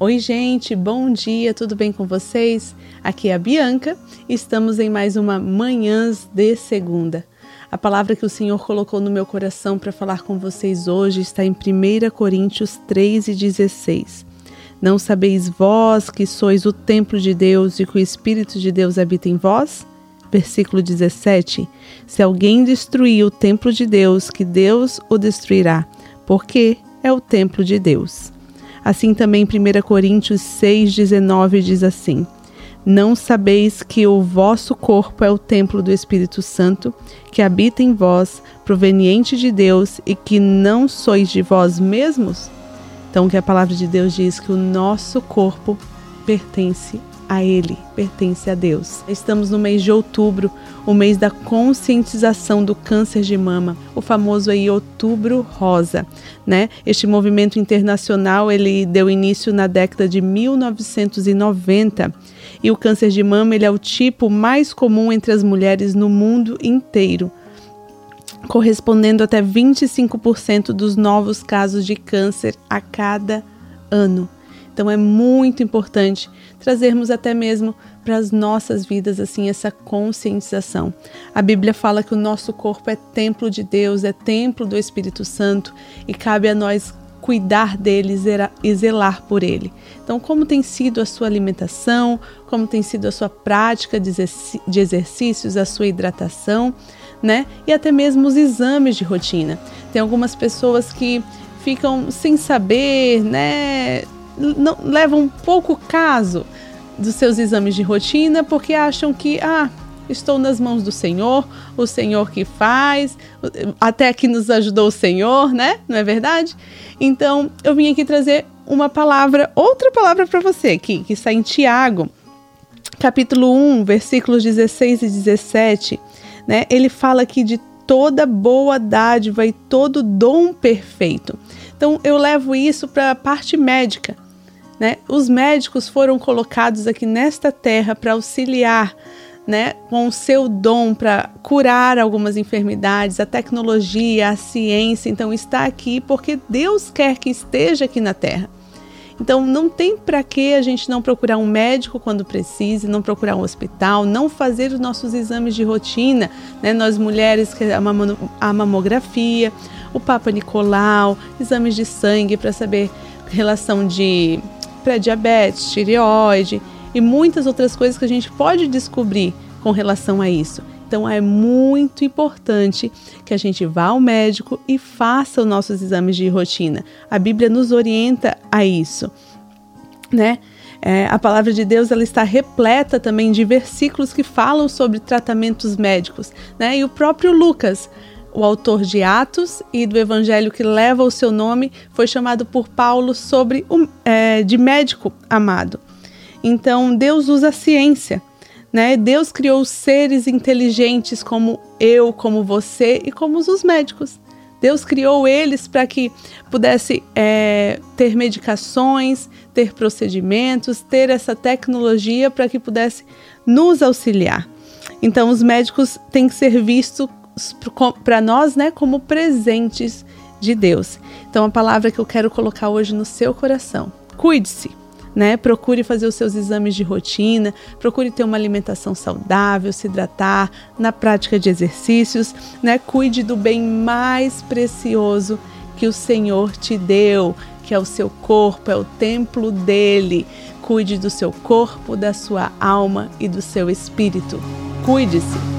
Oi, gente, bom dia, tudo bem com vocês? Aqui é a Bianca, estamos em mais uma Manhãs de Segunda. A palavra que o Senhor colocou no meu coração para falar com vocês hoje está em 1 Coríntios 3 e 16. Não sabeis vós que sois o templo de Deus e que o Espírito de Deus habita em vós? Versículo 17: Se alguém destruir o templo de Deus, que Deus o destruirá, porque é o templo de Deus. Assim também 1 Coríntios 6,19 diz assim: Não sabeis que o vosso corpo é o templo do Espírito Santo, que habita em vós, proveniente de Deus, e que não sois de vós mesmos? Então, que a palavra de Deus diz que o nosso corpo pertence a Ele, pertence a Deus. Estamos no mês de outubro, o mês da conscientização do câncer de mama, o famoso aí Outubro Rosa, né? Este movimento internacional ele deu início na década de 1990 e o câncer de mama ele é o tipo mais comum entre as mulheres no mundo inteiro correspondendo até 25% dos novos casos de câncer a cada ano. Então é muito importante trazermos até mesmo para as nossas vidas assim essa conscientização. A Bíblia fala que o nosso corpo é templo de Deus, é templo do Espírito Santo e cabe a nós cuidar dele e zelar por ele. Então, como tem sido a sua alimentação, como tem sido a sua prática de exercícios, a sua hidratação, né? E até mesmo os exames de rotina. Tem algumas pessoas que ficam sem saber, né? Não, levam pouco caso dos seus exames de rotina porque acham que, ah, estou nas mãos do Senhor, o Senhor que faz, até aqui nos ajudou o Senhor, né? Não é verdade? Então, eu vim aqui trazer uma palavra, outra palavra para você aqui, que está em Tiago, capítulo 1, versículos 16 e 17, né? Ele fala aqui de toda boa dádiva e todo dom perfeito. Então, eu levo isso para a parte médica né? Os médicos foram colocados aqui nesta terra para auxiliar né, com o seu dom para curar algumas enfermidades, a tecnologia, a ciência, então está aqui porque Deus quer que esteja aqui na Terra. Então não tem para que a gente não procurar um médico quando precise, não procurar um hospital, não fazer os nossos exames de rotina, né? Nós mulheres, a mamografia, o Papa Nicolau, exames de sangue para saber relação de pré-diabetes, tireoide e muitas outras coisas que a gente pode descobrir com relação a isso. Então é muito importante que a gente vá ao médico e faça os nossos exames de rotina. A Bíblia nos orienta a isso, né? É, a palavra de Deus ela está repleta também de versículos que falam sobre tratamentos médicos, né? E o próprio Lucas o autor de Atos e do Evangelho que leva o seu nome, foi chamado por Paulo sobre o, é, de médico amado. Então Deus usa a ciência, né? Deus criou seres inteligentes como eu, como você e como os médicos. Deus criou eles para que pudesse é, ter medicações, ter procedimentos, ter essa tecnologia para que pudesse nos auxiliar. Então, os médicos têm que ser vistos para nós, né, como presentes de Deus. Então, a palavra que eu quero colocar hoje no seu coração: cuide-se. Né? Procure fazer os seus exames de rotina, procure ter uma alimentação saudável, se hidratar, na prática de exercícios, né? Cuide do bem mais precioso que o Senhor te deu, que é o seu corpo, é o templo dele. Cuide do seu corpo, da sua alma e do seu espírito. Cuide-se.